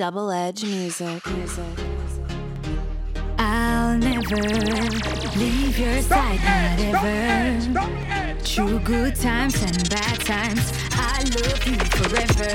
Double Edge Music. Music. I'll never leave your side, not ever. Through good times and bad times, I love you forever.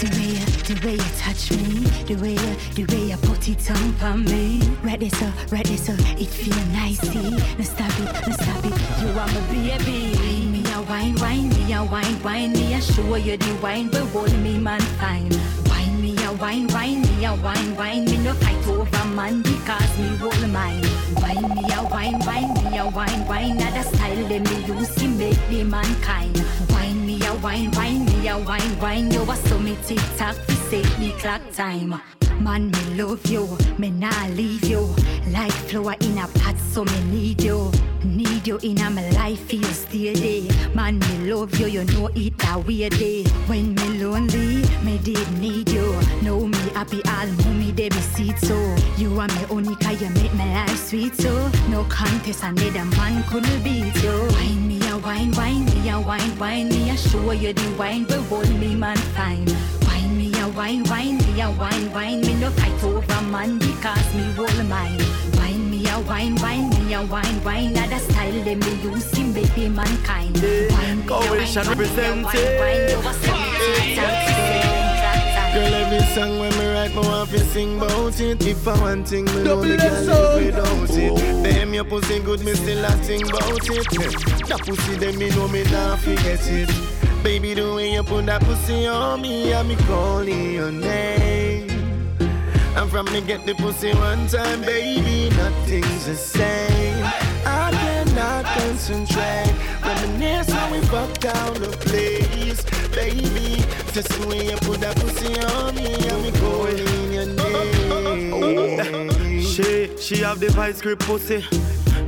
The way you, the way you touch me, the way you, the way you put it on for me. Right there, so, right there, so it feel nicey. No stop it, no stop it. You are my baby. Wine me a wine, wine me a wine, wine me a show you the wine, but hold me man fine. Me a wine, wine me a wine, wine me no fight over man because me hold mine. Wine me a wine, wine me a wine, wine not a style let me use to make me mankind. Wine me a wine, wine me a wine, wine you a so me tick tock to save me clock time. Man, me love you, me nah leave you. Like flower in a pot, so me need you. Need you in my life, you stay there. Man, me love you, you know it a weird day. When me lonely, me did need you. Know me happy, all mommy they be seat so. You are me only cause you make my life sweet so. No contest, another man couldn't beat you. Wine me a wine, wine me a wine, wine me a show you the wine, but hold me man fine. Wine me a wine, wine me a wine, wine me no fight over man because me hold mine. Wine a wine, wine me a wine, wine not a style them me use to make me mankind. Wine me a Coalition wine, wine me a wine, represented. wine you a so me tick tock to save me clock time. Girl, every song when me write, me want to sing about it. If I want thing, me know me Double can Edge live sound. without it. Damn, your pussy good, me still a sing about it. That pussy, them me know me not forget it. Baby, the way you put that pussy on me, I me calling your name. And from me get the pussy one time, baby, nothing's the same. I cannot concentrate. Reminisce when we fuck down the place, baby. Just way you put that pussy on me, and me calling your name. She, she have the vice grip pussy.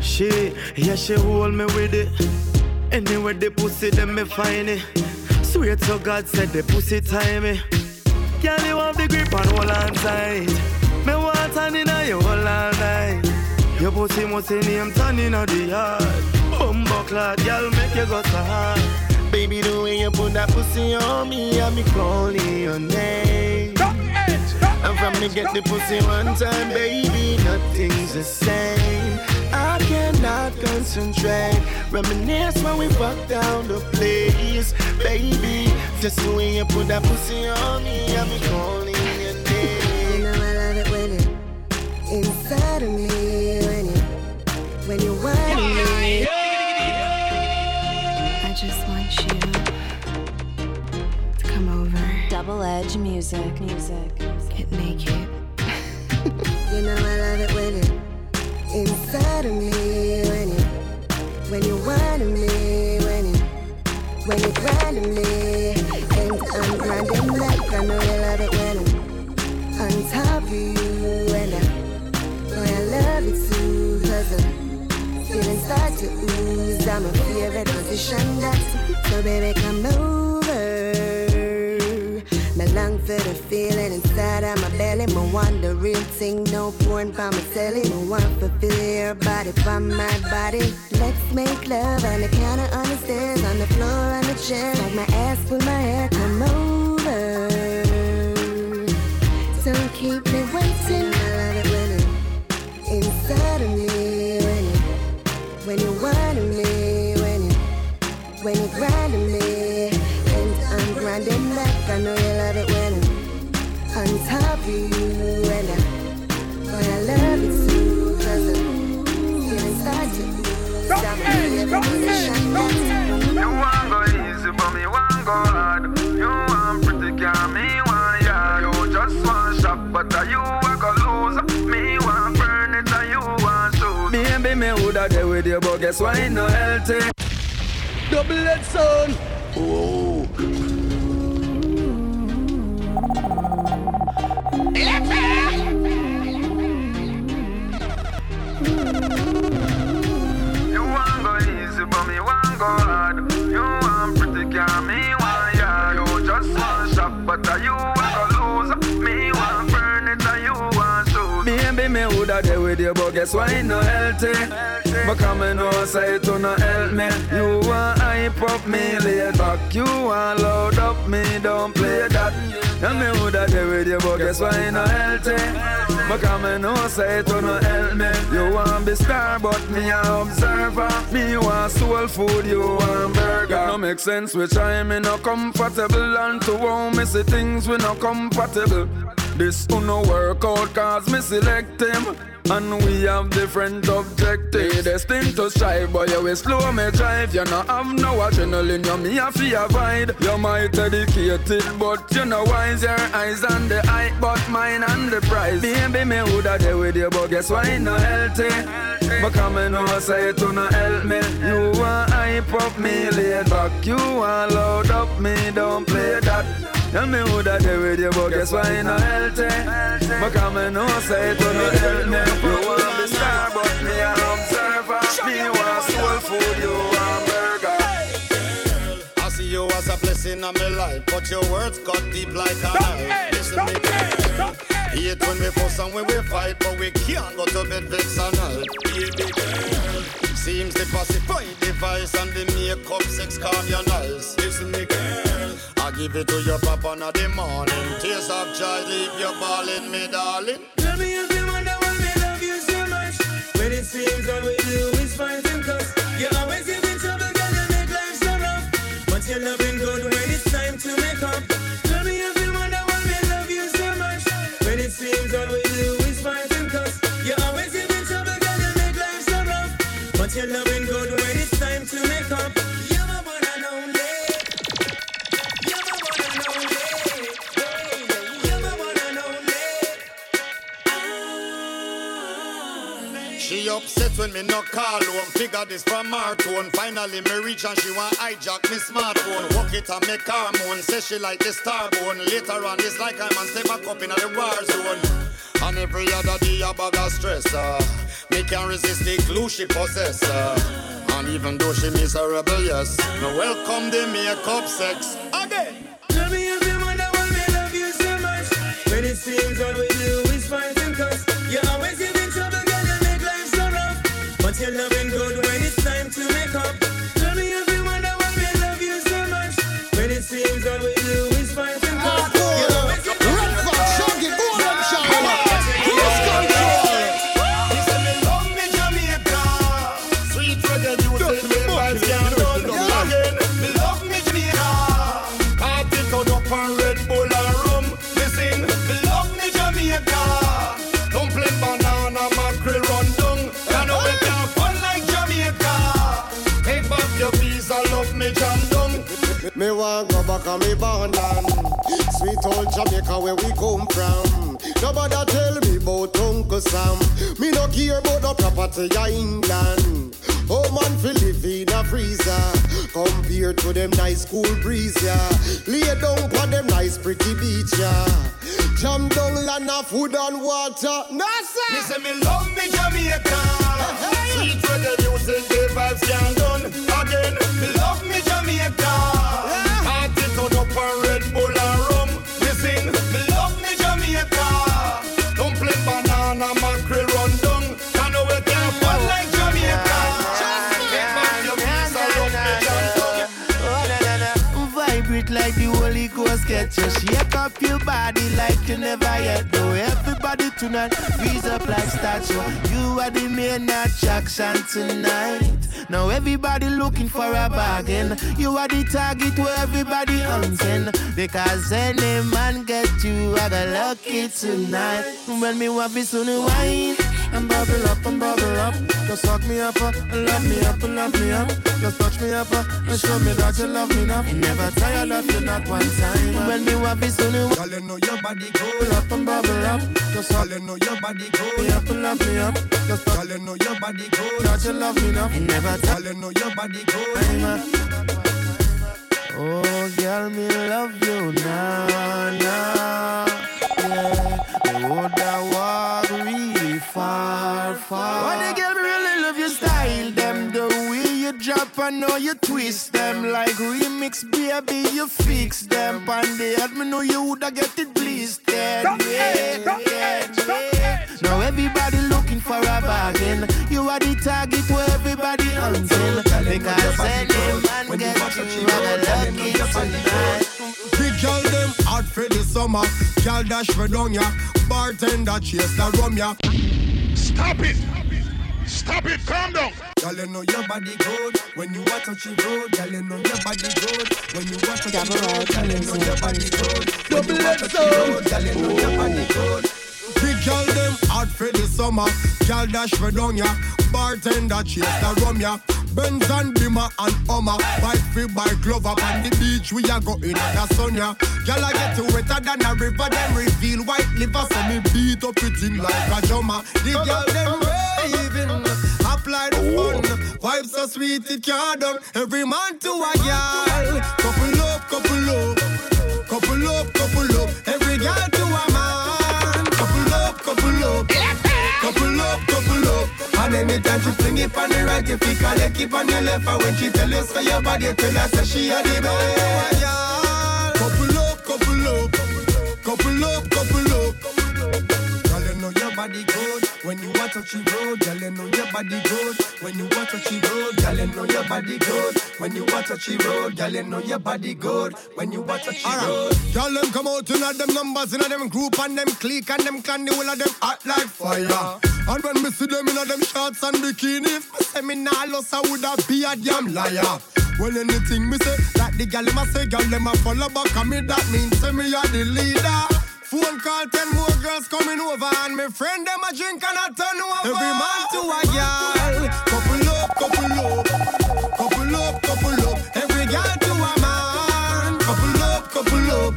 She, yeah, she hold me with it. Anywhere the pussy, them me find it. Swear to God, said the pussy time me. Girl, you have the grip and hold on tight. Your pussy must say name turn in the yard. Bumbo clad, girl, make you go so hard. Baby, the way you put that pussy on me, and me calling your name. And from me get the pussy one time, baby, nothing's the same. I cannot concentrate. Reminisce when we fuck down the place, baby. Just the way you put that pussy on me, I'm calling your name. You know I love it when you inside of me when you when you want me. I just want you to come over, Double Edge Music. Music. get naked. You know I love it when you inside of me I'm a favorite position that so baby come over me long for the feeling inside of my belly. Me want the real thing, no porn for my telly. Want to feel your body from my body. Let's make love on the counter, on the stairs, on the floor, on the chair. Like my ass, pull my hair, come over. Don't keep me waiting. I love it when you inside of me, when you grinding me, and I'm grinding like I know you love it when I'm on top of you, and I, boy, I love it too, cause I'm feeling start to ooze. I'm feeling position that's You want go easy, but me want go hard. You want pretty girl, me want yard. You just want shop, but are you a go lose. Me want burn it, and you want shoes. Baby, me woulda there with you, but guess what? Ain't no healthy. Double Edge sound. You want go easy, but me want go hard. You want pretty girl, me want yard. You just want shop, but are you a lose. Me want burn it, and you want shoes. Baby, me woulda there with you, but guess? Ain't no healthy. But know, say to no help me. You hype up me, lay back. You want load up me, don't play that. And me woulda there with you, but guess why no healthy? Because me know say it no help me. You want be star, but me a observer. Me want soul food, you want burger. No make sense which I me no comfortable and to home me see things we no compatible. This no work out cause me select him. And we have different objectives. Destined to strive, but you will slow me drive. You not have no adrenaline, you me a fear avoid. You might educated, but you know wise. Your eyes on the eye, but mine on the prize. Baby, me woulda there with you, but guess why not healthy? But come and say it to not help me. You want hype up me laid back. You want load up me, don't play that. Tell me who that there with you, but guess why you not healthy? But come and know say it will not help me. You want the star, but me an observer. Me want soul food, you want burger. I see you as a blessing in my life, but your words cut deep like a knife. Listen me. Hate when we fuss and when we fight, but we can't go to bed vex and. Baby girl. Seems the pacify device and the makeup sex your nice. Listen me, girl. I give it to your papa in the morning. Tears of joy, leave you balling, me darling. Tell me if you wonder why me love you so much. When it seems all we do is fight and cuss. You always give me trouble, girl, you make life so rough. But you're loving She upset when me no call home. Figure this from her tone. Finally me reach and she want hijack me smartphone. Walk it and make her moan. Say she like the star bone. Later on it's like I'm and step back up in the war zone. And every other day a bag of stress. Uh. Me can't resist the glue she possess. And even though she miserable, yes. No welcome the makeup sex. Again. Tell me if you wonder why me love you so much. When it seems all we do is fight and cuss. You always you're loving good when it's time to make up. Love me jam down. Me want go back on me born Sweet old Jamaica where we come from. Nobody tell me about Uncle Sam. Me no care about the property of England. Oh man fi live in a freezer. Compared to them nice cool breeze yeah. Lay down for them nice pretty beach yeah. Jam down land of food and water. No Me say me love me Jamaica. Sweet reggae music, the vibes can't done. Again. Me love me Jamaica. Party turn up Red Bull and rum. Me me love me Jamaica. Dumpling, banana, mackerel run down. You know we can't fun like Jamaica. Take back your piece and love me jam down. Vibrate like the Get you. Shake up your body like you never yet know. Everybody tonight, freeze up like statue. You are the main attraction tonight. Now everybody looking for a bargain. You are the target where everybody hunting. Because any man get you, I got lucky tonight. When me want be soon wine and bubble up and bubble up. Just suck me up uh, and love me up and love me up. Just touch me up uh, and show me that you love me enough. Never tired of you not one time. When me want be soon Girl, you know your body Pull cool. up and bubble up. Just Girl, you know your body me up and love me up. Just touch Girl, you know your body cool. that you love me enough. Never Girl, tired. you know your body cool. Know you twist them like remix, baby. You fix them, and the head me know you woulda get it blistered. Yeah, yeah, yeah. Now everybody looking for a bargain. You are the target where everybody hunting. Because any man get you, I got lucky tonight. Big girl them hard for for the summer. Girl dash for down ya. Bartender chase the rum ya. Stop it. Stop it. Stop it, calm down. Girl, you know your body good when you watch touch the road. Girl, you know your body good when you watch touch the road. Girl, you know your body good when you watch touch the road. Girl, you know your body good. Big girl them hot for the summer. Girl dash for down ya. Bartender chase the rum ya. Benz and Bimmer and Hummer Bike free by glove up on the beach We are going in the sun ya Girl I get to wetter than a river Them reveal white liver So me beat up it in like a drummer The girl them raving Apply the oh. fun. Vibes so sweet it can't done Every man to a girl. Couple up, couple up. Couple up, couple up. Every girl to a man. Couple up, couple up. Couple up, couple up. And anytime she fling it on the right You pick her leg, keep on your left. And when she tell you say your body Tell her say she a the best. Couple up, couple up. Couple up, couple up. you your body good when you watch touch the road. Girl, you know your body good when you watch touch the road. Girl, you know your body good when you watch touch the road. Girl, you know your body good when you watch touch the road. Girl, them come out in them numbers in them group and them clique and them clan. The whole of them hot like fire. And when me see them in them shorts and bikini, if me say me nah lost, I woulda be a damn liar. Well, anything me say, like the gal them a say, gal them a follow back on me. That means say me a the leader. Phone call, ten more girls coming over, and my friend them a drink and a turn over. Every man to a girl, couple up, couple up, couple up, couple up. Every girl to a man, couple up, couple up,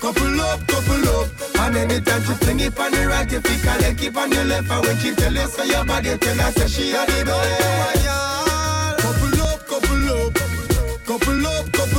couple up, couple up. And anytime she fling it on the right, if you her leg, keep on your left, and when she tell you say your body, tell her say she a the best. Couple up, couple up, couple up, couple